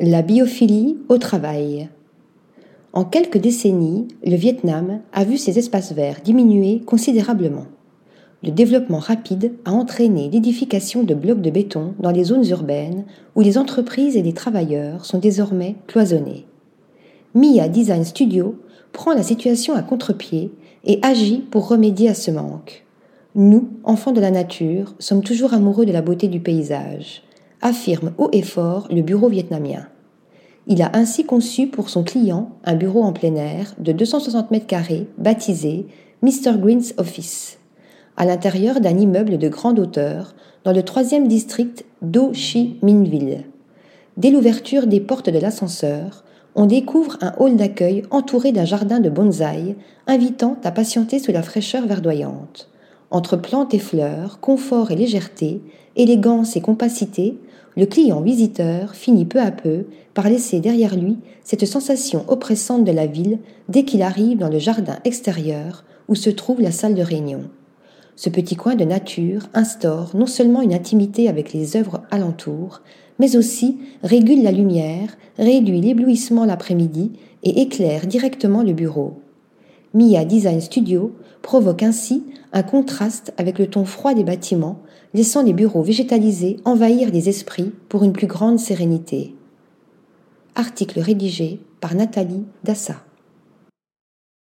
La biophilie au travail. En quelques décennies, le Vietnam a vu ses espaces verts diminuer considérablement. Le développement rapide a entraîné l'édification de blocs de béton dans les zones urbaines où les entreprises et les travailleurs sont désormais cloisonnés. Mia Design Studio prend la situation à contre-pied et agit pour remédier à ce manque. Nous, enfants de la nature, sommes toujours amoureux de la beauté du paysage, affirme haut et fort le bureau vietnamien. Il a ainsi conçu pour son client un bureau en plein air de 260 mètres carrés baptisé Mr. Green's Office, à l'intérieur d'un immeuble de grande hauteur dans le troisième district d'Ho Chi Minh Ville. Dès l'ouverture des portes de l'ascenseur, on découvre un hall d'accueil entouré d'un jardin de bonsaï, invitant à patienter sous la fraîcheur verdoyante. Entre plantes et fleurs, confort et légèreté, élégance et compacité, le client visiteur finit peu à peu par laisser derrière lui cette sensation oppressante de la ville dès qu'il arrive dans le jardin extérieur où se trouve la salle de réunion. Ce petit coin de nature instaure non seulement une intimité avec les œuvres alentours, mais aussi régule la lumière, réduit l'éblouissement l'après-midi et éclaire directement le bureau. Mia Design Studio provoque ainsi un contraste avec le ton froid des bâtiments, laissant les bureaux végétalisés envahir les esprits pour une plus grande sérénité. Article rédigé par Nathalie Dassa.